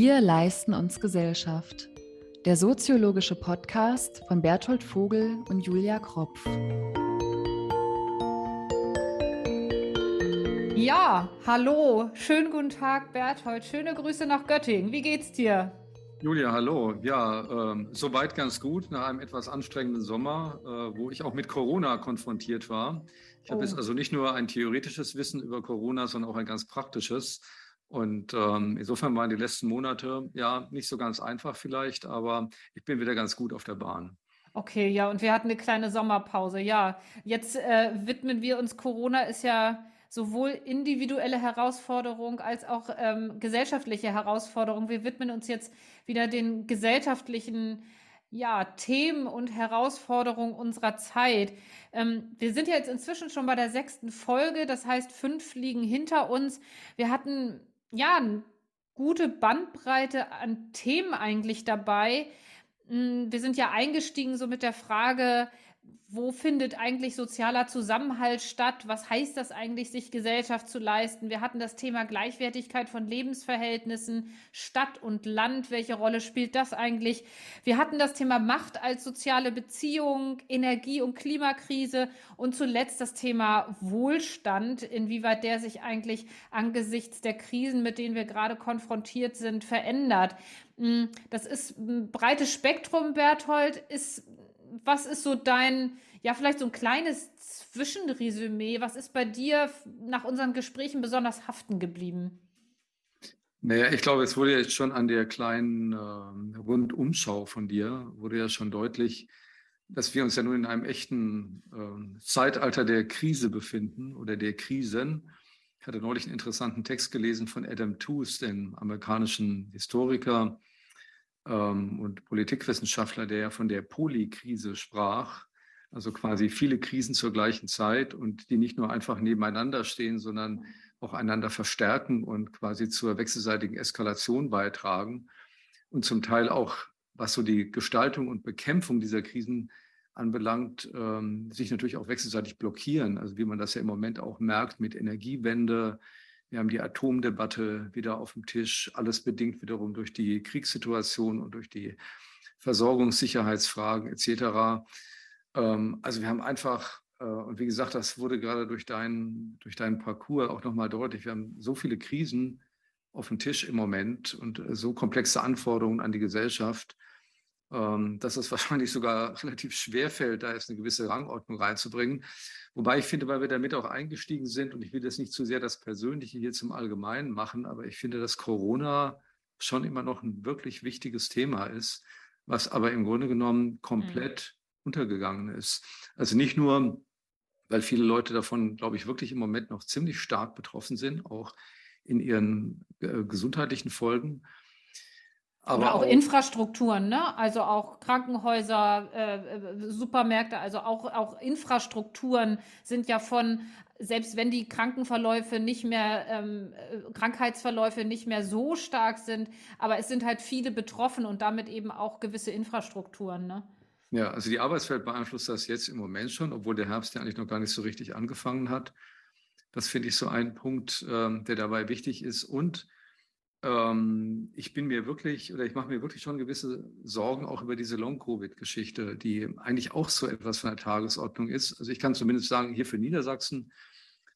Wir leisten uns Gesellschaft. Der soziologische Podcast von Berthold Vogel und Julia Kropf. Ja, hallo, schönen guten Tag, Berthold. Schöne Grüße nach Göttingen. Wie geht's dir? Julia, hallo. Ja, ähm, soweit ganz gut nach einem etwas anstrengenden Sommer, äh, wo ich auch mit Corona konfrontiert war. Ich oh. habe jetzt also nicht nur ein theoretisches Wissen über Corona, sondern auch ein ganz praktisches. Und ähm, insofern waren die letzten Monate ja nicht so ganz einfach vielleicht, aber ich bin wieder ganz gut auf der Bahn. Okay, ja, und wir hatten eine kleine Sommerpause. Ja, jetzt äh, widmen wir uns. Corona ist ja sowohl individuelle Herausforderung als auch ähm, gesellschaftliche Herausforderung. Wir widmen uns jetzt wieder den gesellschaftlichen ja, Themen und Herausforderungen unserer Zeit. Ähm, wir sind ja jetzt inzwischen schon bei der sechsten Folge, das heißt, fünf liegen hinter uns. Wir hatten ja, eine gute Bandbreite an Themen eigentlich dabei. Hm, wir sind ja eingestiegen so mit der Frage, wo findet eigentlich sozialer Zusammenhalt statt? Was heißt das eigentlich, sich Gesellschaft zu leisten? Wir hatten das Thema Gleichwertigkeit von Lebensverhältnissen, Stadt und Land. Welche Rolle spielt das eigentlich? Wir hatten das Thema Macht als soziale Beziehung, Energie- und Klimakrise und zuletzt das Thema Wohlstand, inwieweit der sich eigentlich angesichts der Krisen, mit denen wir gerade konfrontiert sind, verändert. Hm, das ist ein breites Spektrum, Berthold. Ist was ist so dein, ja, vielleicht so ein kleines Zwischenresümee? Was ist bei dir nach unseren Gesprächen besonders haften geblieben? Naja, ich glaube, es wurde jetzt schon an der kleinen äh, Rundumschau von dir, wurde ja schon deutlich, dass wir uns ja nun in einem echten äh, Zeitalter der Krise befinden oder der Krisen. Ich hatte neulich einen interessanten Text gelesen von Adam Tooze, dem amerikanischen Historiker, ähm, und Politikwissenschaftler, der ja von der Polykrise sprach, also quasi viele Krisen zur gleichen Zeit und die nicht nur einfach nebeneinander stehen, sondern auch einander verstärken und quasi zur wechselseitigen Eskalation beitragen und zum Teil auch, was so die Gestaltung und Bekämpfung dieser Krisen anbelangt, ähm, sich natürlich auch wechselseitig blockieren. Also wie man das ja im Moment auch merkt mit Energiewende, wir haben die Atomdebatte wieder auf dem Tisch, alles bedingt wiederum durch die Kriegssituation und durch die Versorgungssicherheitsfragen etc. Ähm, also wir haben einfach, äh, und wie gesagt, das wurde gerade durch deinen, durch deinen Parcours auch nochmal deutlich, wir haben so viele Krisen auf dem Tisch im Moment und so komplexe Anforderungen an die Gesellschaft, ähm, dass es wahrscheinlich sogar relativ schwer fällt, da jetzt eine gewisse Rangordnung reinzubringen. Wobei ich finde, weil wir damit auch eingestiegen sind, und ich will das nicht zu sehr das Persönliche hier zum Allgemeinen machen, aber ich finde, dass Corona schon immer noch ein wirklich wichtiges Thema ist, was aber im Grunde genommen komplett mhm. untergegangen ist. Also nicht nur, weil viele Leute davon, glaube ich, wirklich im Moment noch ziemlich stark betroffen sind, auch in ihren äh, gesundheitlichen Folgen, aber auch, auch, Infrastrukturen, ne? Also auch Krankenhäuser, äh, äh, Supermärkte, also auch, auch Infrastrukturen sind ja von, selbst wenn die Krankenverläufe nicht mehr, ähm, äh, Krankheitsverläufe nicht mehr so stark sind, aber es sind halt viele betroffen und damit eben auch gewisse Infrastrukturen, ne? Ja, also die Arbeitswelt beeinflusst das jetzt im Moment schon, obwohl der Herbst ja eigentlich noch gar nicht so richtig angefangen hat. Das finde ich so ein Punkt, ähm, der dabei wichtig ist. Und ähm, ich bin mir wirklich oder ich mache mir wirklich schon gewisse Sorgen auch über diese Long-Covid-Geschichte, die eigentlich auch so etwas von der Tagesordnung ist. Also ich kann zumindest sagen, hier für Niedersachsen,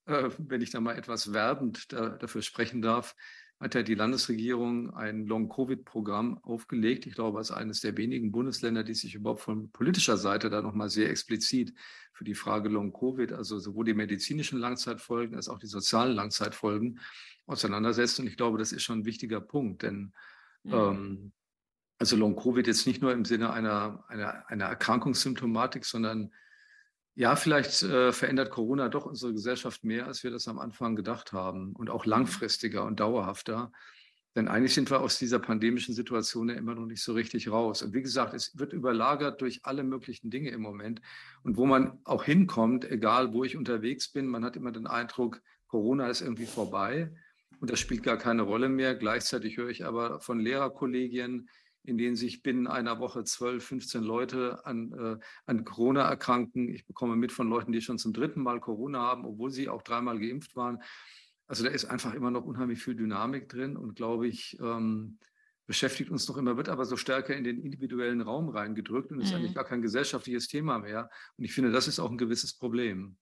äh, wenn ich da mal etwas werbend da, dafür sprechen darf, hat ja die Landesregierung ein Long-Covid-Programm aufgelegt. Ich glaube, als eines der wenigen Bundesländer, die sich überhaupt von politischer Seite da nochmal sehr explizit für die Frage Long-Covid, also sowohl die medizinischen Langzeitfolgen als auch die sozialen Langzeitfolgen, auseinandersetzt. Und ich glaube, das ist schon ein wichtiger Punkt, denn mhm. ähm, also Long-Covid jetzt nicht nur im Sinne einer, einer, einer Erkrankungssymptomatik, sondern ja, vielleicht äh, verändert Corona doch unsere Gesellschaft mehr, als wir das am Anfang gedacht haben und auch mhm. langfristiger und dauerhafter. Denn eigentlich sind wir aus dieser pandemischen Situation ja immer noch nicht so richtig raus. Und wie gesagt, es wird überlagert durch alle möglichen Dinge im Moment. Und wo man auch hinkommt, egal wo ich unterwegs bin, man hat immer den Eindruck, Corona ist irgendwie vorbei und das spielt gar keine Rolle mehr. Gleichzeitig höre ich aber von Lehrerkollegien, in denen sich binnen einer Woche 12, 15 Leute an, äh, an Corona erkranken. Ich bekomme mit von Leuten, die schon zum dritten Mal Corona haben, obwohl sie auch dreimal geimpft waren. Also da ist einfach immer noch unheimlich viel Dynamik drin und glaube ich, ähm, beschäftigt uns noch immer, wird aber so stärker in den individuellen Raum reingedrückt und ist mhm. eigentlich gar kein gesellschaftliches Thema mehr. Und ich finde, das ist auch ein gewisses Problem.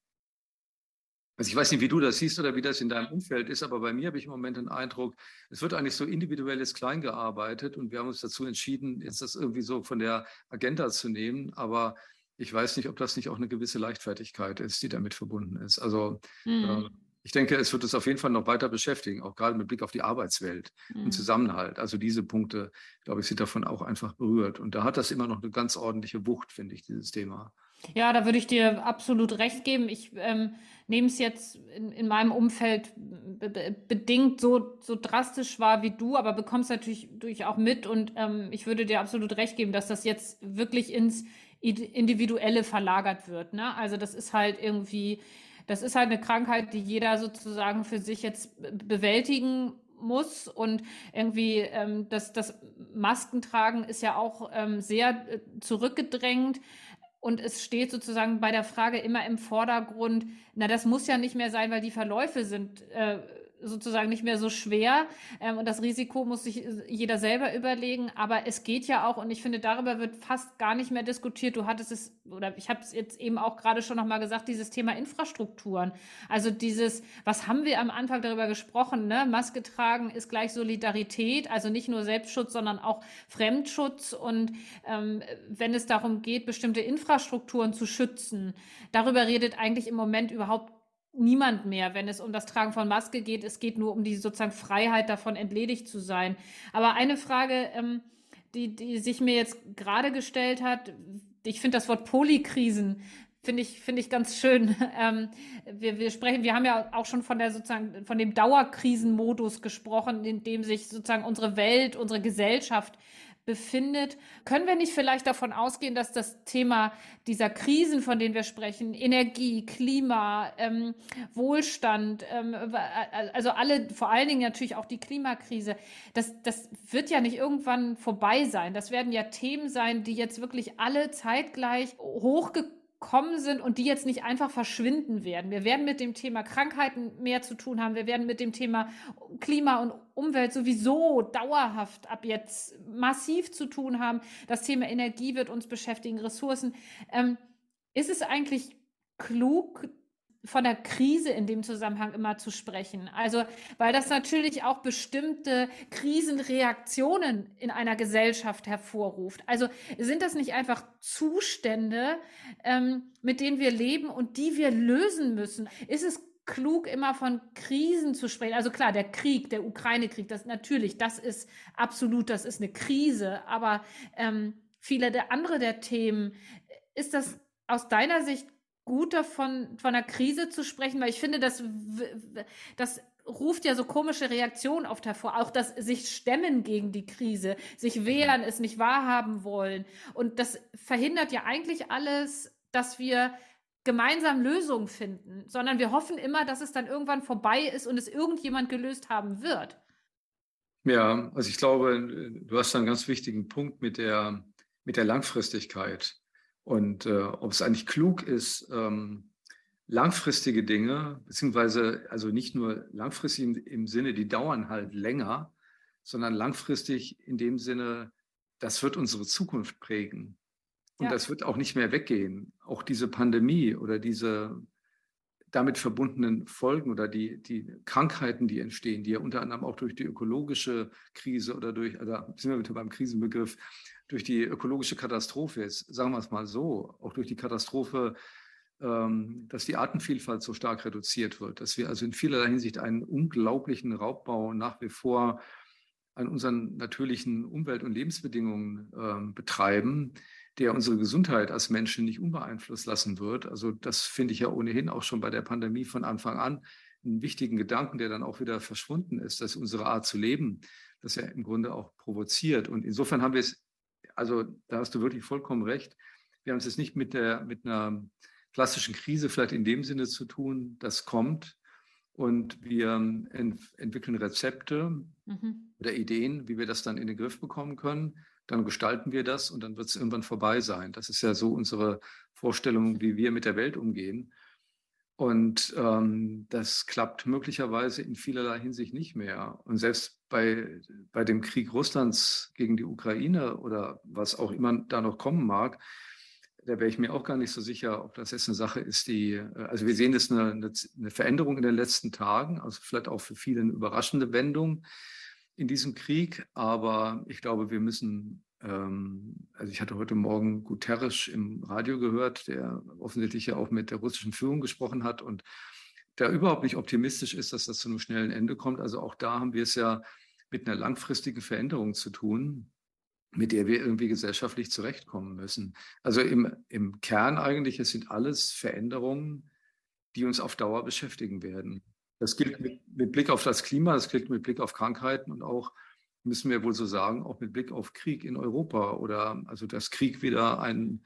Also ich weiß nicht, wie du das siehst oder wie das in deinem Umfeld ist, aber bei mir habe ich im Moment den Eindruck, es wird eigentlich so individuelles Klein gearbeitet und wir haben uns dazu entschieden, jetzt das irgendwie so von der Agenda zu nehmen. Aber ich weiß nicht, ob das nicht auch eine gewisse Leichtfertigkeit ist, die damit verbunden ist. Also mhm. äh, ich denke, es wird uns auf jeden Fall noch weiter beschäftigen, auch gerade mit Blick auf die Arbeitswelt mhm. und Zusammenhalt. Also diese Punkte, glaube ich, sind davon auch einfach berührt. Und da hat das immer noch eine ganz ordentliche Wucht, finde ich, dieses Thema. Ja, da würde ich dir absolut recht geben. Ich ähm, nehme es jetzt in, in, meinem Umfeld bedingt so, so drastisch wahr wie du, aber bekommst natürlich durch auch mit. Und ähm, ich würde dir absolut recht geben, dass das jetzt wirklich ins Individuelle verlagert wird. Ne? Also das ist halt irgendwie, das ist halt eine Krankheit, die jeder sozusagen für sich jetzt bewältigen muss und irgendwie ähm, das, das Maskentragen ist ja auch ähm, sehr äh, zurückgedrängt. Und es steht sozusagen bei der Frage immer im Vordergrund, na, das muss ja nicht mehr sein, weil die Verläufe sind äh, sozusagen nicht mehr so schwer ähm, und das Risiko muss sich jeder selber überlegen. Aber es geht ja auch und ich finde, darüber wird fast gar nicht mehr diskutiert. Du hattest es oder ich habe es jetzt eben auch gerade schon nochmal gesagt, dieses Thema Infrastrukturen. Also dieses, was haben wir am Anfang darüber gesprochen? Ne? Maske tragen ist gleich Solidarität, also nicht nur Selbstschutz, sondern auch Fremdschutz. Und ähm, wenn es darum geht, bestimmte Infrastrukturen zu schützen, darüber redet eigentlich im Moment überhaupt niemand mehr, wenn es um das Tragen von Maske geht. Es geht nur um die sozusagen Freiheit davon, entledigt zu sein. Aber eine Frage, ähm, die, die sich mir jetzt gerade gestellt hat, ich finde das Wort Polykrisen finde ich finde ich ganz schön. Ähm, wir, wir sprechen, wir haben ja auch schon von der sozusagen von dem Dauerkrisenmodus gesprochen, in dem sich sozusagen unsere Welt, unsere Gesellschaft befindet. Können wir nicht vielleicht davon ausgehen, dass das Thema dieser Krisen, von denen wir sprechen, Energie, Klima, ähm, Wohlstand, ähm, also alle, vor allen Dingen natürlich auch die Klimakrise, das, das wird ja nicht irgendwann vorbei sein. Das werden ja Themen sein, die jetzt wirklich alle zeitgleich hochgekommen kommen sind und die jetzt nicht einfach verschwinden werden. Wir werden mit dem Thema Krankheiten mehr zu tun haben. Wir werden mit dem Thema Klima und Umwelt sowieso dauerhaft ab jetzt massiv zu tun haben. Das Thema Energie wird uns beschäftigen, Ressourcen. Ähm, ist es eigentlich klug, von der Krise in dem Zusammenhang immer zu sprechen. Also, weil das natürlich auch bestimmte Krisenreaktionen in einer Gesellschaft hervorruft. Also sind das nicht einfach Zustände, ähm, mit denen wir leben und die wir lösen müssen? Ist es klug, immer von Krisen zu sprechen. Also klar, der Krieg, der Ukraine-Krieg, das natürlich, das ist absolut, das ist eine Krise. Aber ähm, viele der andere der Themen, ist das aus deiner Sicht gut davon, von einer Krise zu sprechen, weil ich finde, das, das ruft ja so komische Reaktionen oft hervor. Auch das sich stemmen gegen die Krise, sich wehren, es nicht wahrhaben wollen. Und das verhindert ja eigentlich alles, dass wir gemeinsam Lösungen finden, sondern wir hoffen immer, dass es dann irgendwann vorbei ist und es irgendjemand gelöst haben wird. Ja, also ich glaube, du hast einen ganz wichtigen Punkt mit der, mit der Langfristigkeit. Und äh, ob es eigentlich klug ist, ähm, langfristige Dinge, beziehungsweise also nicht nur langfristig im, im, Sinne, die dauern halt länger, sondern langfristig in dem Sinne, das wird unsere Zukunft prägen. Und ja. das wird auch nicht mehr weggehen. Auch diese Pandemie oder diese damit verbundenen Folgen oder die, die Krankheiten, die entstehen, die ja unter anderem auch durch die ökologische Krise oder durch, also sind wir wieder beim Krisenbegriff, durch die ökologische Katastrophe ist, sagen wir es mal so, auch durch die Katastrophe, ähm, dass die Artenvielfalt so stark reduziert wird, dass wir also in vielerlei Hinsicht einen unglaublichen Raubbau nach wie vor an unseren natürlichen Umwelt- und Lebensbedingungen ähm, betreiben, der unsere Gesundheit als Menschen nicht unbeeinflusst lassen wird. Also das finde ich ja ohnehin auch schon bei der Pandemie von Anfang an einen wichtigen Gedanken, der dann auch wieder verschwunden ist, dass unsere Art zu leben, das ja im Grunde auch provoziert. Und insofern haben wir es also da hast du wirklich vollkommen recht. Wir haben es jetzt nicht mit, der, mit einer klassischen Krise vielleicht in dem Sinne zu tun, das kommt. Und wir ent entwickeln Rezepte mhm. oder Ideen, wie wir das dann in den Griff bekommen können. Dann gestalten wir das und dann wird es irgendwann vorbei sein. Das ist ja so unsere Vorstellung, wie wir mit der Welt umgehen. Und ähm, das klappt möglicherweise in vielerlei Hinsicht nicht mehr. Und selbst bei, bei dem Krieg Russlands gegen die Ukraine oder was auch immer da noch kommen mag, da wäre ich mir auch gar nicht so sicher, ob das jetzt eine Sache ist, die, äh, also wir sehen jetzt eine, eine Veränderung in den letzten Tagen, also vielleicht auch für viele eine überraschende Wendung in diesem Krieg, aber ich glaube, wir müssen, ähm, also ich hatte heute Morgen Guterres im Radio gehört, der offensichtlich ja auch mit der russischen Führung gesprochen hat und der überhaupt nicht optimistisch ist, dass das zu einem schnellen Ende kommt. Also auch da haben wir es ja mit einer langfristigen Veränderung zu tun mit der wir irgendwie gesellschaftlich zurechtkommen müssen. Also im, im Kern eigentlich, es sind alles Veränderungen, die uns auf Dauer beschäftigen werden. Das gilt mit, mit Blick auf das Klima, das gilt mit Blick auf Krankheiten und auch, müssen wir wohl so sagen, auch mit Blick auf Krieg in Europa oder also dass Krieg wieder ein,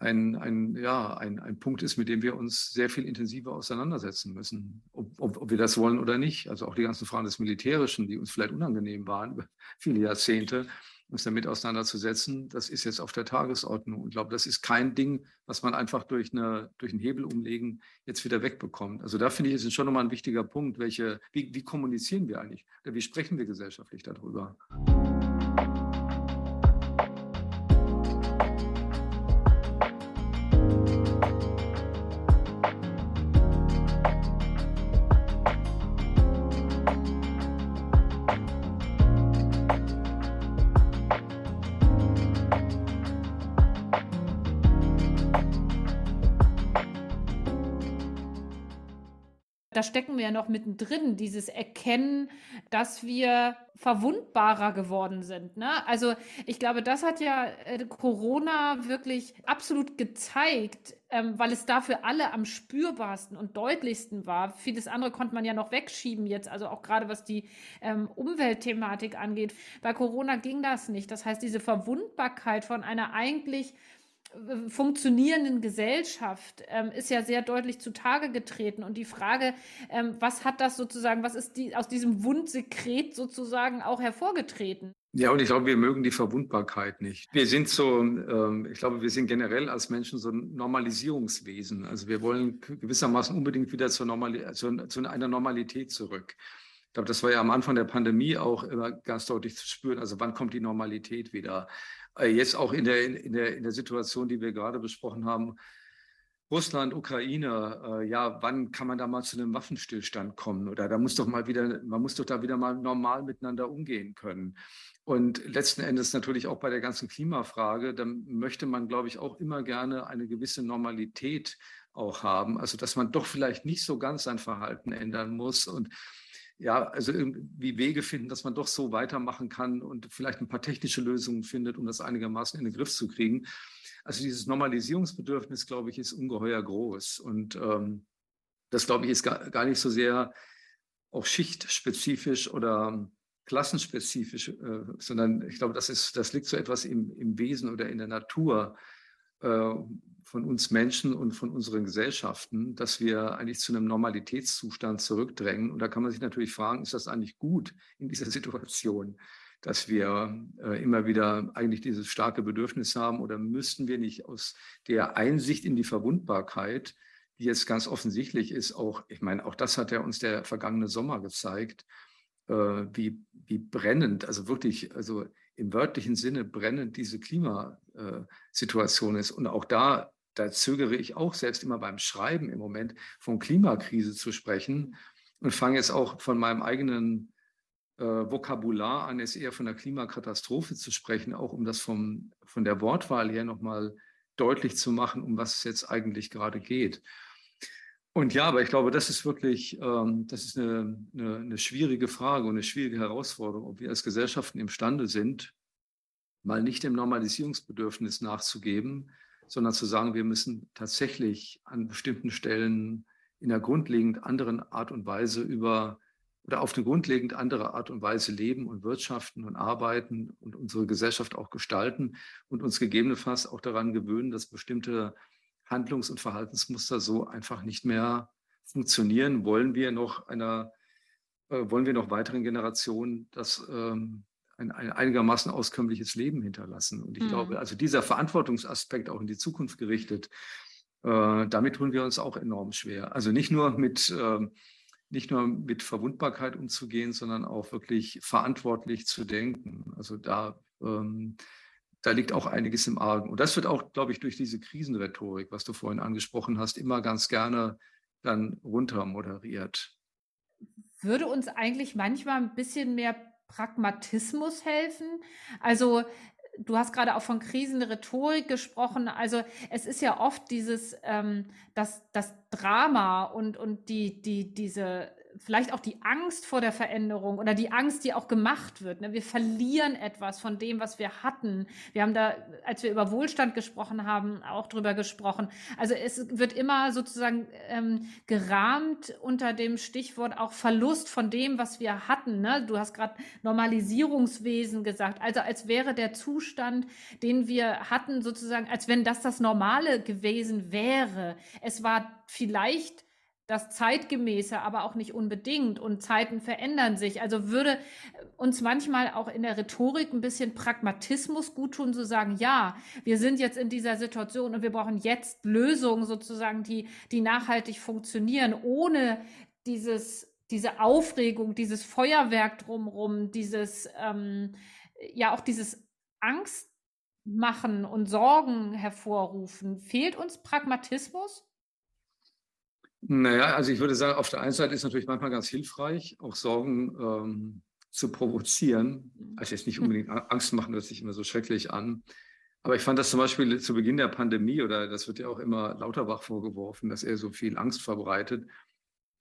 ein, ein, ja, ein, ein Punkt ist, mit dem wir uns sehr viel intensiver auseinandersetzen müssen, ob, ob, ob wir das wollen oder nicht. Also auch die ganzen Fragen des Militärischen, die uns vielleicht unangenehm waren über viele Jahrzehnte, uns damit auseinanderzusetzen, das ist jetzt auf der Tagesordnung. Und ich glaube, das ist kein Ding, was man einfach durch, eine, durch einen Hebel umlegen jetzt wieder wegbekommt. Also da finde ich, ist schon nochmal ein wichtiger Punkt, welche, wie, wie kommunizieren wir eigentlich? Oder wie sprechen wir gesellschaftlich darüber? Da stecken wir ja noch mittendrin, dieses Erkennen, dass wir verwundbarer geworden sind. Ne? Also ich glaube, das hat ja äh, Corona wirklich absolut gezeigt, ähm, weil es da für alle am spürbarsten und deutlichsten war. Vieles andere konnte man ja noch wegschieben jetzt, also auch gerade was die ähm, Umweltthematik angeht. Bei Corona ging das nicht. Das heißt, diese Verwundbarkeit von einer eigentlich funktionierenden Gesellschaft ähm, ist ja sehr deutlich zutage getreten. Und die Frage, ähm, was hat das sozusagen, was ist die, aus diesem Wundsekret sozusagen auch hervorgetreten? Ja, und ich glaube, wir mögen die Verwundbarkeit nicht. Wir sind so, ähm, ich glaube, wir sind generell als Menschen so ein Normalisierungswesen. Also wir wollen gewissermaßen unbedingt wieder zur, Normali zu, zu einer Normalität zurück. Ich glaube, das war ja am Anfang der Pandemie auch immer ganz deutlich zu spüren. Also wann kommt die Normalität wieder? Äh, jetzt auch in der, in, der, in der Situation, die wir gerade besprochen haben, Russland, Ukraine, äh, ja, wann kann man da mal zu einem Waffenstillstand kommen? Oder da muss doch mal wieder, man muss doch da wieder mal normal miteinander umgehen können. Und letzten Endes natürlich auch bei der ganzen Klimafrage, da möchte man, glaube ich, auch immer gerne eine gewisse Normalität auch haben. Also, dass man doch vielleicht nicht so ganz sein Verhalten ändern muss und ja, also irgendwie Wege finden, dass man doch so weitermachen kann und vielleicht ein paar technische Lösungen findet, um das einigermaßen in den Griff zu kriegen. Also dieses Normalisierungsbedürfnis, glaube ich, ist ungeheuer groß. Und ähm, das, glaube ich, ist gar, gar nicht so sehr auch schichtspezifisch oder klassenspezifisch, äh, sondern ich glaube, das, ist, das liegt so etwas im, im Wesen oder in der Natur äh, von uns Menschen und von unseren Gesellschaften, dass wir eigentlich zu einem Normalitätszustand zurückdrängen. Und da kann man sich natürlich fragen, ist das eigentlich gut in dieser Situation, dass wir äh, immer wieder eigentlich dieses starke Bedürfnis haben oder müssten wir nicht aus der Einsicht in die Verwundbarkeit, die jetzt ganz offensichtlich ist, auch, ich meine, auch das hat ja uns der vergangene Sommer gezeigt, äh, wie, wie brennend, also wirklich, also im wörtlichen Sinne brennend diese Klimasituation ist. Und auch da da zögere ich auch selbst immer beim Schreiben im Moment von Klimakrise zu sprechen und fange jetzt auch von meinem eigenen äh, Vokabular an, es eher von der Klimakatastrophe zu sprechen, auch um das vom, von der Wortwahl her nochmal deutlich zu machen, um was es jetzt eigentlich gerade geht. Und ja, aber ich glaube, das ist wirklich, ähm, das ist eine, eine, eine schwierige Frage und eine schwierige Herausforderung, ob wir als Gesellschaften imstande sind, mal nicht dem Normalisierungsbedürfnis nachzugeben, sondern zu sagen, wir müssen tatsächlich an bestimmten Stellen in einer grundlegend anderen Art und Weise über oder auf eine grundlegend andere Art und Weise leben und wirtschaften und arbeiten und unsere Gesellschaft auch gestalten und uns gegebenenfalls auch daran gewöhnen, dass bestimmte Handlungs- und Verhaltensmuster so einfach nicht mehr funktionieren. Wollen wir noch einer, äh, wollen wir noch weiteren Generationen das ähm, ein, ein einigermaßen auskömmliches Leben hinterlassen. Und ich mhm. glaube, also dieser Verantwortungsaspekt auch in die Zukunft gerichtet, äh, damit tun wir uns auch enorm schwer. Also nicht nur mit, äh, nicht nur mit Verwundbarkeit umzugehen, sondern auch wirklich verantwortlich zu denken. Also da, ähm, da liegt auch einiges im Argen. Und das wird auch, glaube ich, durch diese Krisenrhetorik, was du vorhin angesprochen hast, immer ganz gerne dann runter moderiert. Würde uns eigentlich manchmal ein bisschen mehr Pragmatismus helfen? Also du hast gerade auch von Krisenrhetorik gesprochen. Also es ist ja oft dieses, ähm, das, das Drama und, und die, die, diese vielleicht auch die Angst vor der Veränderung oder die Angst, die auch gemacht wird. Ne? Wir verlieren etwas von dem, was wir hatten. Wir haben da, als wir über Wohlstand gesprochen haben, auch drüber gesprochen. Also es wird immer sozusagen ähm, gerahmt unter dem Stichwort auch Verlust von dem, was wir hatten. Ne? Du hast gerade Normalisierungswesen gesagt. Also als wäre der Zustand, den wir hatten, sozusagen, als wenn das das Normale gewesen wäre. Es war vielleicht das Zeitgemäße, aber auch nicht unbedingt. Und Zeiten verändern sich. Also würde uns manchmal auch in der Rhetorik ein bisschen Pragmatismus gut tun, zu sagen, ja, wir sind jetzt in dieser Situation und wir brauchen jetzt Lösungen sozusagen, die, die nachhaltig funktionieren, ohne dieses, diese Aufregung, dieses Feuerwerk drumherum, dieses, ähm, ja, auch dieses Angst machen und Sorgen hervorrufen. Fehlt uns Pragmatismus? Naja, also ich würde sagen, auf der einen Seite ist natürlich manchmal ganz hilfreich, auch Sorgen ähm, zu provozieren. Also jetzt nicht hm. unbedingt Angst machen, hört sich immer so schrecklich an. Aber ich fand das zum Beispiel zu Beginn der Pandemie, oder das wird ja auch immer Lauterbach vorgeworfen, dass er so viel Angst verbreitet.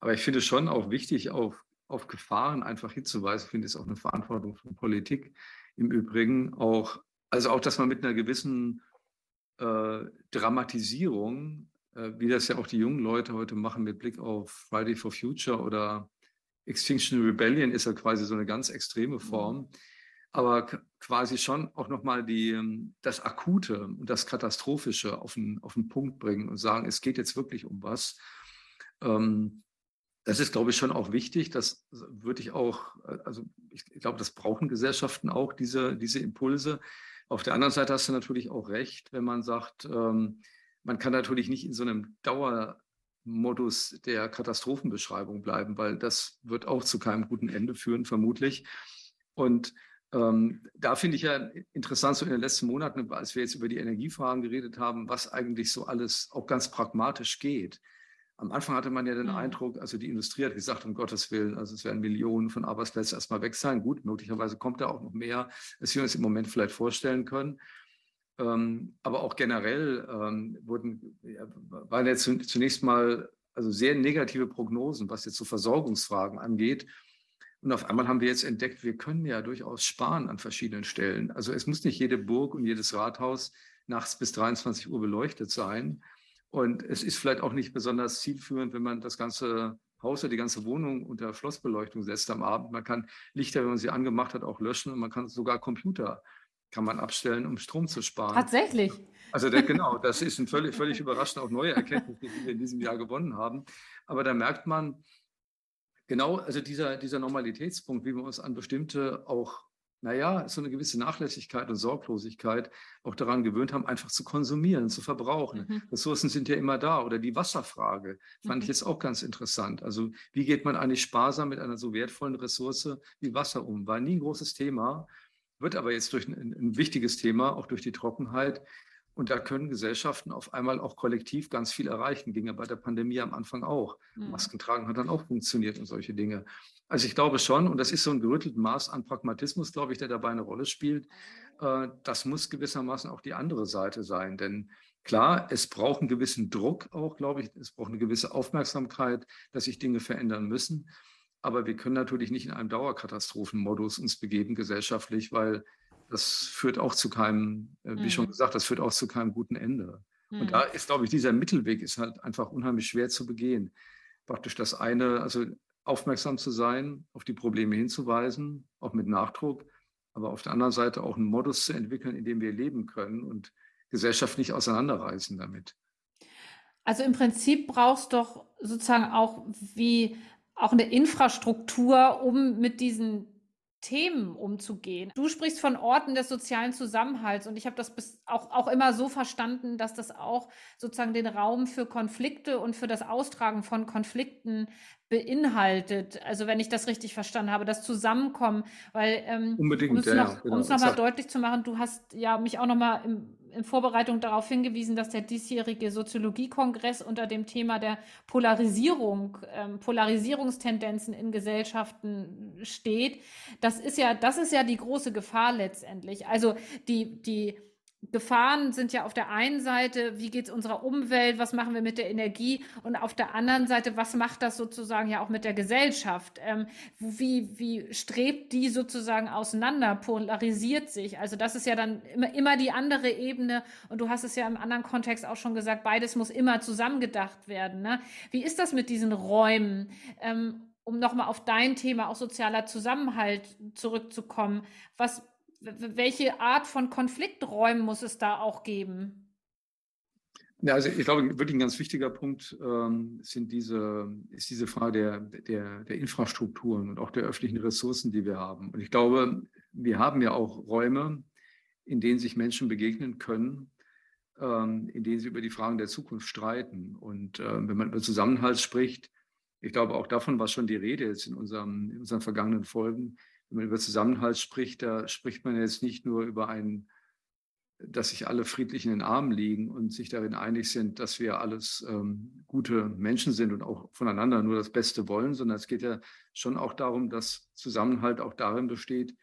Aber ich finde schon auch wichtig, auf, auf Gefahren einfach hinzuweisen. Ich finde es auch eine Verantwortung von Politik im Übrigen. Auch, also auch, dass man mit einer gewissen äh, Dramatisierung wie das ja auch die jungen Leute heute machen mit Blick auf Friday for Future oder Extinction Rebellion ist ja quasi so eine ganz extreme mhm. Form. Aber quasi schon auch nochmal die, ähm, das Akute und das Katastrophische auf den, auf den Punkt bringen und sagen, es geht jetzt wirklich um was. Ähm, das ist, glaube ich, schon auch wichtig. Das würde ich auch, äh, also ich glaube, das brauchen Gesellschaften auch, diese, diese Impulse. Auf der anderen Seite hast du natürlich auch recht, wenn man sagt, ähm, man kann natürlich nicht in so einem Dauermodus der Katastrophenbeschreibung bleiben, weil das wird auch zu keinem guten Ende führen, vermutlich. Und ähm, da finde ich ja interessant, so in den letzten Monaten, als wir jetzt über die Energiefragen geredet haben, was eigentlich so alles auch ganz pragmatisch geht. Am Anfang hatte man ja den mhm. Eindruck, also die Industrie hat gesagt, um Gottes Willen, also es werden Millionen von Arbeitsplätzen erstmal weg sein. Gut, möglicherweise kommt da auch noch mehr, als wir uns im Moment vielleicht vorstellen können. Ähm, aber auch generell ähm, wurden, ja, waren jetzt zunächst mal also sehr negative Prognosen, was jetzt so Versorgungsfragen angeht. Und auf einmal haben wir jetzt entdeckt, wir können ja durchaus sparen an verschiedenen Stellen. Also es muss nicht jede Burg und jedes Rathaus nachts bis 23 Uhr beleuchtet sein. Und es ist vielleicht auch nicht besonders zielführend, wenn man das ganze Haus oder die ganze Wohnung unter Schlossbeleuchtung setzt am Abend. Man kann Lichter, wenn man sie angemacht hat, auch löschen und man kann sogar Computer kann man abstellen, um Strom zu sparen. Tatsächlich. Also der, genau, das ist ein völlig, völlig überraschend auch neue Erkenntnis, die wir in diesem Jahr gewonnen haben. Aber da merkt man genau, also dieser, dieser Normalitätspunkt, wie wir uns an bestimmte auch, naja, so eine gewisse Nachlässigkeit und Sorglosigkeit auch daran gewöhnt haben, einfach zu konsumieren, zu verbrauchen. Mhm. Ressourcen sind ja immer da. Oder die Wasserfrage fand mhm. ich jetzt auch ganz interessant. Also wie geht man eigentlich sparsam mit einer so wertvollen Ressource wie Wasser um? War nie ein großes Thema wird aber jetzt durch ein, ein wichtiges Thema, auch durch die Trockenheit. Und da können Gesellschaften auf einmal auch kollektiv ganz viel erreichen. Ging ja bei der Pandemie am Anfang auch. Mhm. Masken tragen hat dann auch funktioniert und solche Dinge. Also ich glaube schon, und das ist so ein gerütteltes Maß an Pragmatismus, glaube ich, der dabei eine Rolle spielt. Äh, das muss gewissermaßen auch die andere Seite sein. Denn klar, es braucht einen gewissen Druck auch, glaube ich. Es braucht eine gewisse Aufmerksamkeit, dass sich Dinge verändern müssen. Aber wir können natürlich nicht in einem Dauerkatastrophenmodus uns begeben gesellschaftlich, weil das führt auch zu keinem, äh, wie mhm. schon gesagt, das führt auch zu keinem guten Ende. Mhm. Und da ist, glaube ich, dieser Mittelweg ist halt einfach unheimlich schwer zu begehen. Praktisch das eine, also aufmerksam zu sein, auf die Probleme hinzuweisen, auch mit Nachdruck, aber auf der anderen Seite auch einen Modus zu entwickeln, in dem wir leben können und Gesellschaft nicht auseinanderreißen damit. Also im Prinzip brauchst du doch sozusagen auch wie auch eine Infrastruktur, um mit diesen Themen umzugehen. Du sprichst von Orten des sozialen Zusammenhalts und ich habe das bis auch, auch immer so verstanden, dass das auch sozusagen den Raum für Konflikte und für das Austragen von Konflikten beinhaltet. Also wenn ich das richtig verstanden habe, das Zusammenkommen, weil ähm, Unbedingt, um es ja, noch, genau, nochmal deutlich zu machen, du hast ja mich auch nochmal in Vorbereitung darauf hingewiesen, dass der diesjährige Soziologiekongress unter dem Thema der Polarisierung, ähm, Polarisierungstendenzen in Gesellschaften steht. Das ist ja, das ist ja die große Gefahr letztendlich. Also die, die Gefahren sind ja auf der einen Seite, wie geht es unserer Umwelt, was machen wir mit der Energie und auf der anderen Seite, was macht das sozusagen ja auch mit der Gesellschaft? Ähm, wie, wie strebt die sozusagen auseinander, polarisiert sich? Also das ist ja dann immer, immer die andere Ebene und du hast es ja im anderen Kontext auch schon gesagt, beides muss immer zusammengedacht werden. Ne? Wie ist das mit diesen Räumen? Ähm, um nochmal auf dein Thema, auch sozialer Zusammenhalt zurückzukommen. Was welche Art von Konflikträumen muss es da auch geben? Ja, also ich glaube, wirklich ein ganz wichtiger Punkt ähm, sind diese, ist diese Frage der, der, der Infrastrukturen und auch der öffentlichen Ressourcen, die wir haben. Und ich glaube, wir haben ja auch Räume, in denen sich Menschen begegnen können, ähm, in denen sie über die Fragen der Zukunft streiten. Und äh, wenn man über Zusammenhalt spricht, ich glaube, auch davon war schon die Rede jetzt in, unserem, in unseren vergangenen Folgen, wenn man über Zusammenhalt spricht, da spricht man jetzt nicht nur über ein, dass sich alle friedlich in den Armen liegen und sich darin einig sind, dass wir alles ähm, gute Menschen sind und auch voneinander nur das Beste wollen, sondern es geht ja schon auch darum, dass Zusammenhalt auch darin besteht,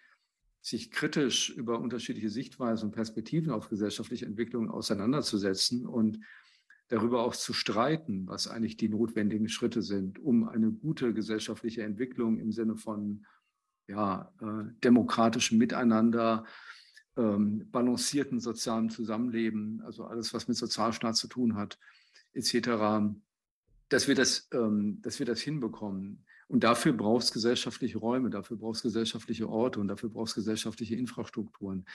sich kritisch über unterschiedliche Sichtweisen und Perspektiven auf gesellschaftliche Entwicklungen auseinanderzusetzen und darüber auch zu streiten, was eigentlich die notwendigen Schritte sind, um eine gute gesellschaftliche Entwicklung im Sinne von ja, äh, demokratischem Miteinander, ähm, balancierten sozialen Zusammenleben, also alles, was mit Sozialstaat zu tun hat, etc., dass wir das, ähm, dass wir das hinbekommen. Und dafür braucht es gesellschaftliche Räume, dafür braucht es gesellschaftliche Orte und dafür braucht es gesellschaftliche Infrastrukturen.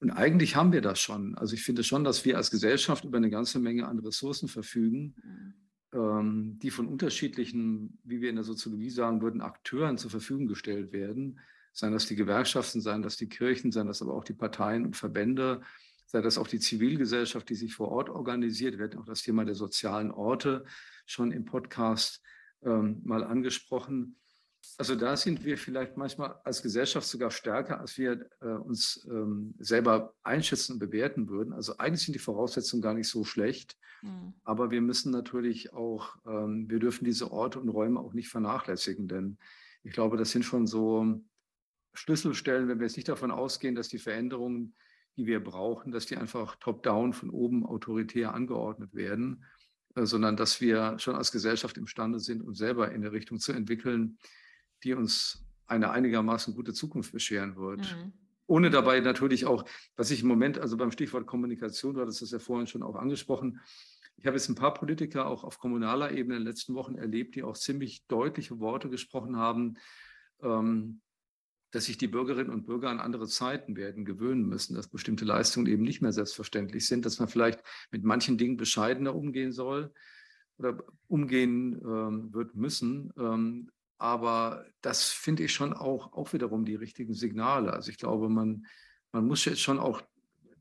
Und eigentlich haben wir das schon. Also ich finde schon, dass wir als Gesellschaft über eine ganze Menge an Ressourcen verfügen, mhm ähm, die von unterschiedlichen, wie wir in der Soziologie sagen würden, Akteuren zur Verfügung gestellt werden. Seien das die Gewerkschaften, seien das die Kirchen, seien das aber auch die Parteien und Verbände, sei das auch die Zivilgesellschaft, die sich vor Ort organisiert. Wir hatten auch das Thema der sozialen Orte schon im Podcast ähm, mal angesprochen. Also da sind wir vielleicht manchmal als Gesellschaft sogar stärker, als wir äh, uns ähm, selber einschätzen und bewerten würden. Also eigentlich sind die Voraussetzungen gar nicht so schlecht, mhm. aber wir müssen natürlich auch, ähm, wir dürfen diese Orte und Räume auch nicht vernachlässigen, denn ich glaube, das sind schon so Schlüsselstellen, wenn wir jetzt nicht davon ausgehen, dass die Veränderungen, die wir brauchen, dass die einfach top-down von oben autoritär angeordnet werden, äh, sondern dass wir schon als Gesellschaft imstande sind, uns selber in der Richtung zu entwickeln, die uns eine einigermaßen gute Zukunft bescheren wird. Mhm. Ohne dabei natürlich auch, was ich im Moment, also beim Stichwort Kommunikation, du hattest das ja vorhin schon auch angesprochen, ich habe jetzt ein paar Politiker auch auf kommunaler Ebene in den letzten Wochen erlebt, die auch ziemlich deutliche Worte gesprochen haben, ähm, dass sich die Bürgerinnen und Bürger an andere Zeiten werden gewöhnen müssen, dass bestimmte Leistungen eben nicht mehr selbstverständlich sind, dass man vielleicht mit manchen Dingen bescheidener umgehen soll oder umgehen ähm, wird müssen. Ähm, aber das finde ich schon auch, auch wiederum die richtigen Signale. Also ich glaube, man, man muss jetzt schon auch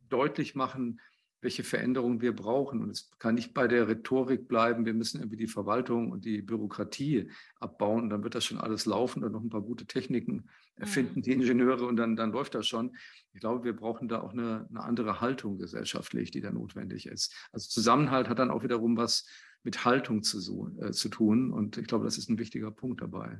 deutlich machen, welche Veränderungen wir brauchen. Und es kann nicht bei der Rhetorik bleiben, wir müssen irgendwie die Verwaltung und die Bürokratie abbauen dann wird das schon alles laufen und noch ein paar gute Techniken erfinden, mhm. die Ingenieure und dann, dann läuft das schon. Ich glaube, wir brauchen da auch eine, eine andere Haltung gesellschaftlich, die da notwendig ist. Also Zusammenhalt hat dann auch wiederum was mit Haltung zu, äh, zu tun. Und ich glaube, das ist ein wichtiger Punkt dabei.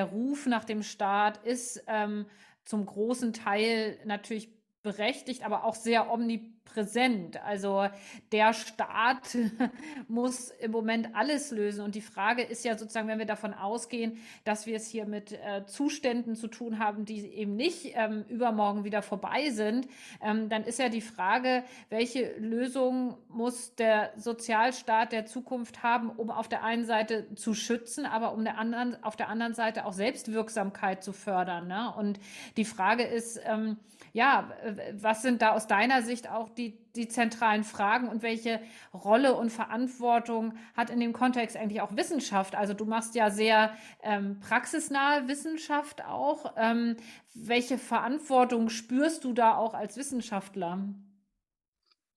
Der Ruf nach dem Staat ist ähm, zum großen Teil natürlich berechtigt, aber auch sehr omnipräsent präsent. Also der Staat muss im Moment alles lösen. Und die Frage ist ja sozusagen, wenn wir davon ausgehen, dass wir es hier mit äh, Zuständen zu tun haben, die eben nicht ähm, übermorgen wieder vorbei sind, ähm, dann ist ja die Frage, welche Lösung muss der Sozialstaat der Zukunft haben, um auf der einen Seite zu schützen, aber um der anderen, auf der anderen Seite auch Selbstwirksamkeit zu fördern. Ne? Und die Frage ist, ähm, ja, was sind da aus deiner Sicht auch die, die zentralen Fragen und welche Rolle und Verantwortung hat in dem Kontext eigentlich auch Wissenschaft? Also du machst ja sehr ähm, praxisnahe Wissenschaft auch. Ähm, welche Verantwortung spürst du da auch als Wissenschaftler?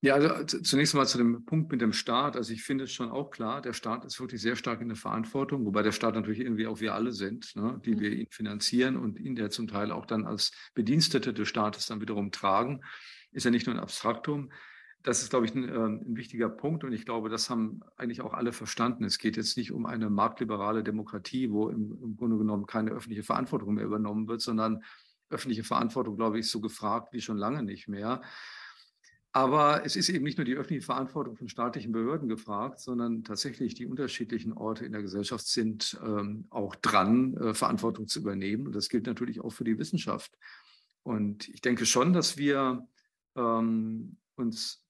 Ja, also zunächst mal zu dem Punkt mit dem Staat. Also ich finde es schon auch klar, der Staat ist wirklich sehr stark in der Verantwortung, wobei der Staat natürlich irgendwie auch wir alle sind, ne, die wir mhm. ihn finanzieren und ihn der zum Teil auch dann als Bedienstete des Staates dann wiederum tragen. Ist ja nicht nur ein Abstraktum. Das ist, glaube ich, ein, äh, ein wichtiger Punkt und ich glaube, das haben eigentlich auch alle verstanden. Es geht jetzt nicht um eine marktliberale Demokratie, wo im, im Grunde genommen keine öffentliche Verantwortung mehr übernommen wird, sondern öffentliche Verantwortung, glaube ich, ist so gefragt wie schon lange nicht mehr. Aber es ist eben nicht nur die öffentliche Verantwortung von staatlichen Behörden gefragt, sondern tatsächlich die unterschiedlichen Orte in der Gesellschaft sind ähm, auch dran, äh, Verantwortung zu übernehmen. Und das gilt natürlich auch für die Wissenschaft. Und ich denke schon, dass wir ähm, uns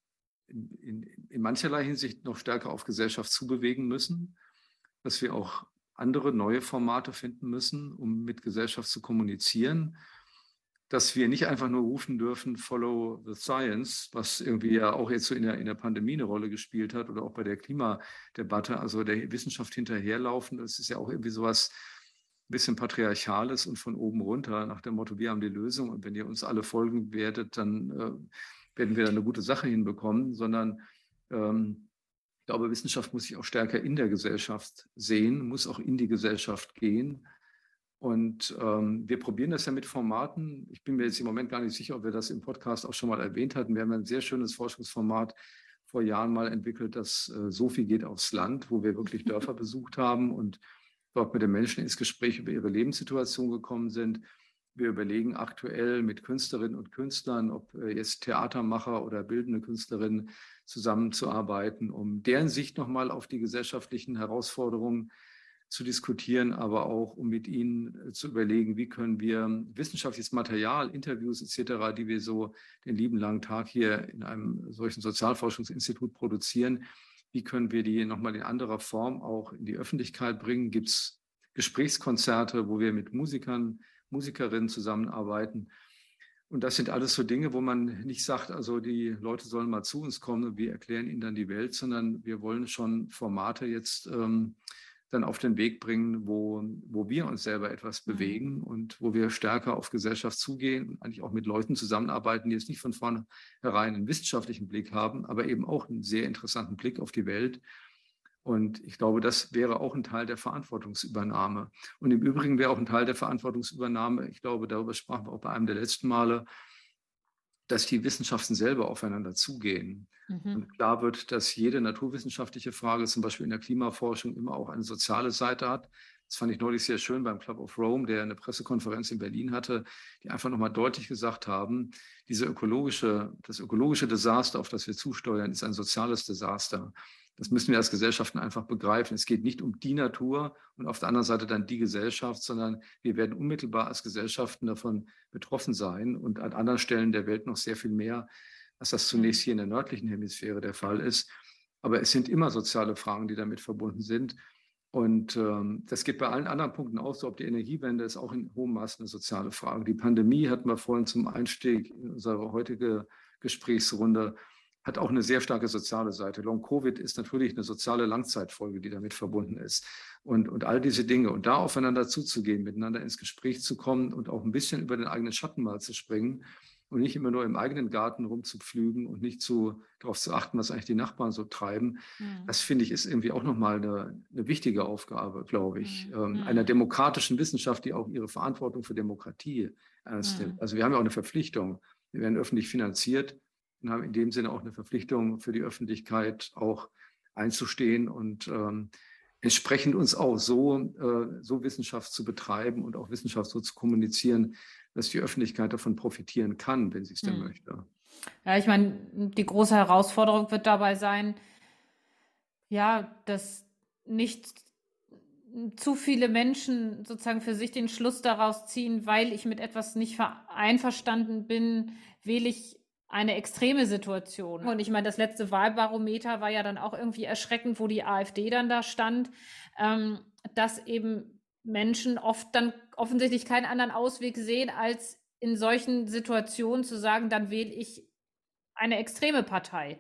in, in, in mancherlei Hinsicht noch stärker auf Gesellschaft zubewegen müssen, dass wir auch andere neue Formate finden müssen, um mit Gesellschaft zu kommunizieren dass wir nicht einfach nur rufen dürfen, follow the science, was irgendwie ja auch jetzt so in der, in der Pandemie eine Rolle gespielt hat oder auch bei der Klimadebatte, also der Wissenschaft hinterherlaufen, das ist ja auch irgendwie sowas ein bisschen patriarchales und von oben runter nach dem Motto, wir haben die Lösung und wenn ihr uns alle folgen werdet, dann äh, werden wir da eine gute Sache hinbekommen, sondern ähm, ich glaube, Wissenschaft muss sich auch stärker in der Gesellschaft sehen, muss auch in die Gesellschaft gehen und ähm, wir probieren das ja mit Formaten. Ich bin mir jetzt im Moment gar nicht sicher, ob wir das im Podcast auch schon mal erwähnt hatten. Wir haben ein sehr schönes Forschungsformat vor Jahren mal entwickelt, das äh, Sophie geht aufs Land, wo wir wirklich Dörfer besucht haben und dort mit den Menschen ins Gespräch über ihre Lebenssituation gekommen sind. Wir überlegen aktuell mit Künstlerinnen und Künstlern, ob äh, jetzt Theatermacher oder bildende Künstlerinnen zusammenzuarbeiten, um deren Sicht nochmal auf die gesellschaftlichen Herausforderungen zu diskutieren, aber auch um mit ihnen äh, zu überlegen, wie können wir wissenschaftliches Material, Interviews etc., die wir so den lieben langen Tag hier in einem solchen Sozialforschungsinstitut produzieren, wie können wir die nochmal in anderer Form auch in die Öffentlichkeit bringen? Gibt es Gesprächskonzerte, wo wir mit Musikern, Musikerinnen zusammenarbeiten? Und das sind alles so Dinge, wo man nicht sagt, also die Leute sollen mal zu uns kommen und wir erklären ihnen dann die Welt, sondern wir wollen schon Formate jetzt ähm, dann auf den Weg bringen, wo, wo wir uns selber etwas mhm. bewegen und wo wir stärker auf Gesellschaft zugehen und eigentlich auch mit Leuten zusammenarbeiten, die jetzt nicht von vornherein einen wissenschaftlichen Blick haben, aber eben auch einen sehr interessanten Blick auf die Welt. Und ich glaube, das wäre auch ein Teil der Verantwortungsübernahme. Und im Übrigen wäre auch ein Teil der Verantwortungsübernahme, ich glaube, darüber sprachen wir auch bei einem der letzten Male, dass die Wissenschaften selber aufeinander zugehen. Mhm. Und klar wird, dass jede naturwissenschaftliche Frage, zum Beispiel in der Klimaforschung, immer auch eine soziale Seite hat. Das fand ich neulich sehr schön beim Club of Rome, der eine Pressekonferenz in Berlin hatte, die einfach nochmal deutlich gesagt haben, diese ökologische, das ökologische Desaster, auf das wir zusteuern, ist ein soziales Desaster. Das müssen wir als Gesellschaften einfach begreifen. Es geht nicht um die Natur und auf der anderen Seite dann die Gesellschaft, sondern wir werden unmittelbar als Gesellschaften davon betroffen sein und an anderen Stellen der Welt noch sehr viel mehr, als das zunächst hier in der nördlichen Hemisphäre der Fall ist. Aber es sind immer soziale Fragen, die damit verbunden sind. Und ähm, das geht bei allen anderen Punkten auch so. Ob die Energiewende ist auch in hohem Maße eine soziale Frage. Die Pandemie hatten wir vorhin zum Einstieg in unsere heutige Gesprächsrunde hat auch eine sehr starke soziale Seite. Long-Covid ist natürlich eine soziale Langzeitfolge, die damit verbunden ist. Und, und all diese Dinge. Und da aufeinander zuzugehen, miteinander ins Gespräch zu kommen und auch ein bisschen über den eigenen Schatten mal zu springen und nicht immer nur im eigenen Garten rumzupflügen und nicht zu, darauf zu achten, was eigentlich die Nachbarn so treiben. Mhm. Das finde ich ist irgendwie auch nochmal eine, eine wichtige Aufgabe, glaube ich, mhm. ähm, einer mhm. demokratischen Wissenschaft, die auch ihre Verantwortung für Demokratie ernst nimmt. Mhm. Also wir haben ja auch eine Verpflichtung. Wir werden öffentlich finanziert und haben in dem Sinne auch eine Verpflichtung für die Öffentlichkeit auch einzustehen und ähm, entsprechend uns auch so, äh, so Wissenschaft zu betreiben und auch Wissenschaft so zu kommunizieren, dass die Öffentlichkeit davon profitieren kann, wenn sie es denn hm. möchte. Ja, ich meine, die große Herausforderung wird dabei sein, ja, dass nicht zu viele Menschen sozusagen für sich den Schluss daraus ziehen, weil ich mit etwas nicht einverstanden bin, wähle ich eine extreme Situation. Und ich meine, das letzte Wahlbarometer war ja dann auch irgendwie erschreckend, wo die AfD dann da stand, ähm, dass eben Menschen oft dann offensichtlich keinen anderen Ausweg sehen, als in solchen Situationen zu sagen, dann wähle ich eine extreme Partei.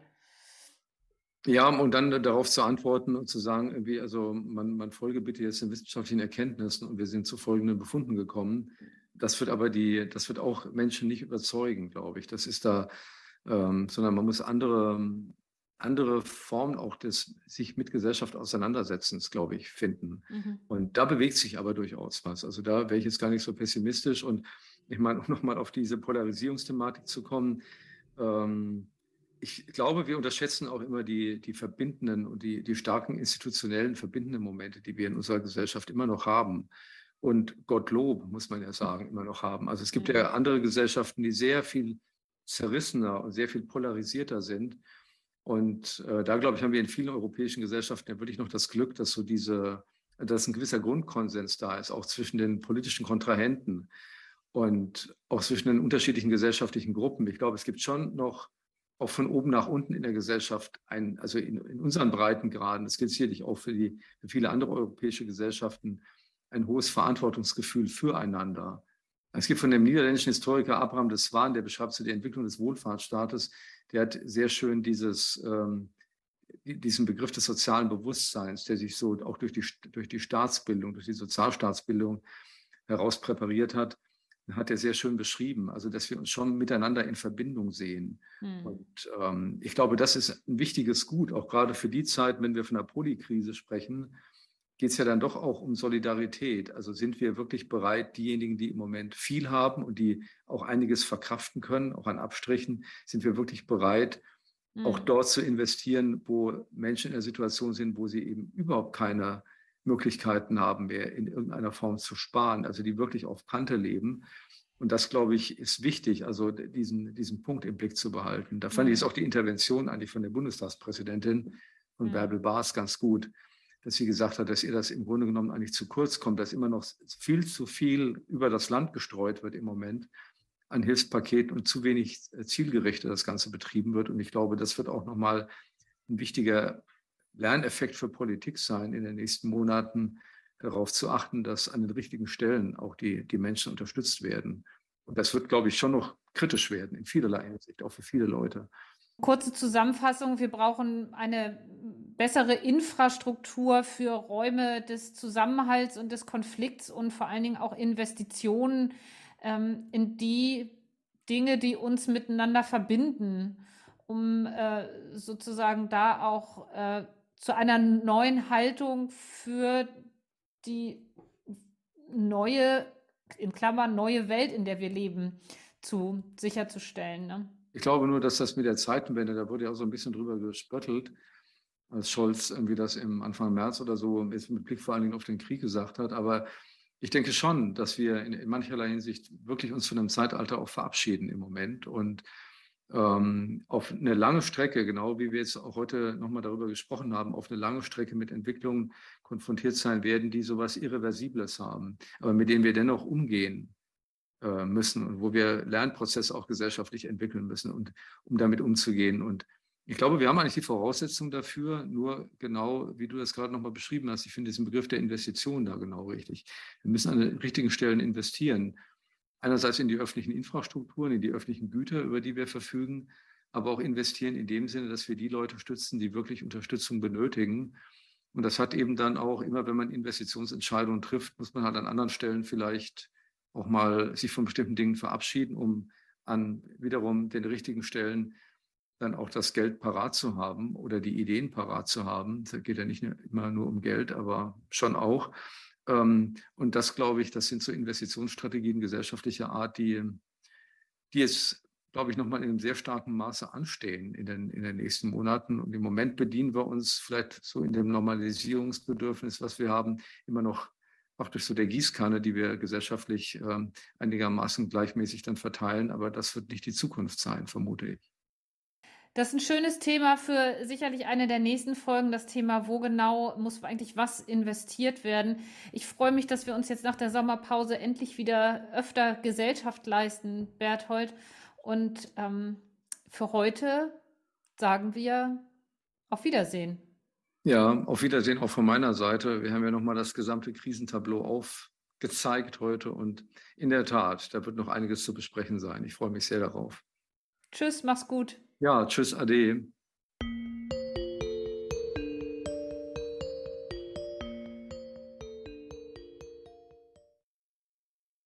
Ja, und dann darauf zu antworten und zu sagen, irgendwie, also man, man folge bitte jetzt den wissenschaftlichen Erkenntnissen und wir sind zu folgenden Befunden gekommen. Das wird aber die, das wird auch Menschen nicht überzeugen, glaube ich. Das ist da, ähm, sondern man muss andere, andere Formen auch des sich mit Gesellschaft auseinandersetzens, glaube ich, finden. Mhm. Und da bewegt sich aber durchaus was. Also da wäre ich jetzt gar nicht so pessimistisch. Und ich meine, um nochmal auf diese Polarisierungsthematik zu kommen, ähm, ich glaube, wir unterschätzen auch immer die, die verbindenden und die, die starken institutionellen verbindenden Momente, die wir in unserer Gesellschaft immer noch haben. Und Gottlob, muss man ja sagen, immer noch haben. Also es gibt ja andere Gesellschaften, die sehr viel zerrissener und sehr viel polarisierter sind. Und äh, da, glaube ich, haben wir in vielen europäischen Gesellschaften ja wirklich noch das Glück, dass so diese, dass ein gewisser Grundkonsens da ist, auch zwischen den politischen Kontrahenten und auch zwischen den unterschiedlichen gesellschaftlichen Gruppen. Ich glaube, es gibt schon noch auch von oben nach unten in der Gesellschaft ein, also in, in unseren Breitengraden, das gilt sicherlich auch für, die, für viele andere europäische Gesellschaften, ein hohes Verantwortungsgefühl füreinander. Es gibt von dem niederländischen Historiker Abraham de Swaan, der beschreibt so die Entwicklung des Wohlfahrtsstaates, der hat sehr schön dieses, ähm, diesen Begriff des sozialen Bewusstseins, der sich so auch durch die, durch die Staatsbildung, durch die Sozialstaatsbildung herauspräpariert hat hat er sehr schön beschrieben. Also, dass wir uns schon miteinander in Verbindung sehen. Mhm. Und ähm, ich glaube, das ist ein wichtiges Gut, auch gerade für die Zeit, wenn wir von der Polikrise sprechen, geht es ja dann doch auch um Solidarität. Also sind wir wirklich bereit, diejenigen, die im Moment viel haben und die auch einiges verkraften können, auch an Abstrichen, sind wir wirklich bereit, mhm. auch dort zu investieren, wo Menschen in der Situation sind, wo sie eben überhaupt keine Möglichkeiten haben, mehr in irgendeiner Form zu sparen, also die wirklich auf Kante leben. Und das, glaube ich, ist wichtig, also diesen, diesen Punkt im Blick zu behalten. Da fand ich es auch die Intervention eigentlich von der Bundestagspräsidentin von ja. Bärbel Baas ganz gut, dass sie gesagt hat, dass ihr das im Grunde genommen eigentlich zu kurz kommt, dass immer noch viel zu viel über das Land gestreut wird im Moment an Hilfspaketen und zu wenig äh, zielgerichtet das Ganze betrieben wird. Und ich glaube, das wird auch nochmal ein wichtiger Lerneffekt für Politik sein, in den nächsten Monaten darauf zu achten, dass an den richtigen Stellen auch die, die Menschen unterstützt werden. Und das wird, glaube ich, schon noch kritisch werden, in vielerlei Hinsicht, auch für viele Leute. Kurze Zusammenfassung, wir brauchen eine bessere Infrastruktur für Räume des Zusammenhalts und des Konflikts und vor allen Dingen auch Investitionen ähm, in die Dinge, die uns miteinander verbinden, um äh, sozusagen da auch äh, zu einer neuen Haltung für die neue, in Klammern, neue Welt, in der wir leben, zu sicherzustellen. Ne? Ich glaube nur, dass das mit der Zeitenwende, da wurde ja auch so ein bisschen drüber gespöttelt, als Scholz irgendwie das im Anfang März oder so jetzt mit Blick vor allen Dingen auf den Krieg gesagt hat. Aber ich denke schon, dass wir in, in mancherlei Hinsicht wirklich uns von einem Zeitalter auch verabschieden im Moment und ähm, auf eine lange Strecke, genau wie wir jetzt auch heute nochmal darüber gesprochen haben, auf eine lange Strecke mit Entwicklungen konfrontiert sein werden, die sowas Irreversibles haben, aber mit denen wir dennoch umgehen äh, müssen und wo wir Lernprozesse auch gesellschaftlich entwickeln müssen und um damit umzugehen. Und ich glaube, wir haben eigentlich die Voraussetzung dafür, nur genau, wie du das gerade nochmal beschrieben hast, ich finde diesen Begriff der Investition da genau richtig. Wir müssen an den richtigen Stellen investieren einerseits in die öffentlichen Infrastrukturen, in die öffentlichen Güter, über die wir verfügen, aber auch investieren in dem Sinne, dass wir die Leute stützen, die wirklich Unterstützung benötigen. Und das hat eben dann auch immer, wenn man Investitionsentscheidungen trifft, muss man halt an anderen Stellen vielleicht auch mal sich von bestimmten Dingen verabschieden, um an wiederum den richtigen Stellen dann auch das Geld parat zu haben oder die Ideen parat zu haben. Da geht ja nicht immer nur um Geld, aber schon auch. Ähm, und das, glaube ich, das sind so Investitionsstrategien gesellschaftlicher Art, die, die jetzt, glaube ich, nochmal in einem sehr starken Maße anstehen in den, in den nächsten Monaten. Und im Moment bedienen wir uns vielleicht so in dem Normalisierungsbedürfnis, was wir haben, immer noch praktisch so der Gießkanne, die wir gesellschaftlich ähm, einigermaßen gleichmäßig dann verteilen. Aber das wird nicht die Zukunft sein, vermute ich. Das ist ein schönes Thema für sicherlich eine der nächsten Folgen, das Thema, wo genau muss eigentlich was investiert werden. Ich freue mich, dass wir uns jetzt nach der Sommerpause endlich wieder öfter Gesellschaft leisten, Berthold. Und ähm, für heute sagen wir auf Wiedersehen. Ja, auf Wiedersehen auch von meiner Seite. Wir haben ja nochmal das gesamte Krisentableau aufgezeigt heute und in der Tat, da wird noch einiges zu besprechen sein. Ich freue mich sehr darauf. Tschüss, mach's gut. Ja, tschüss, Ade.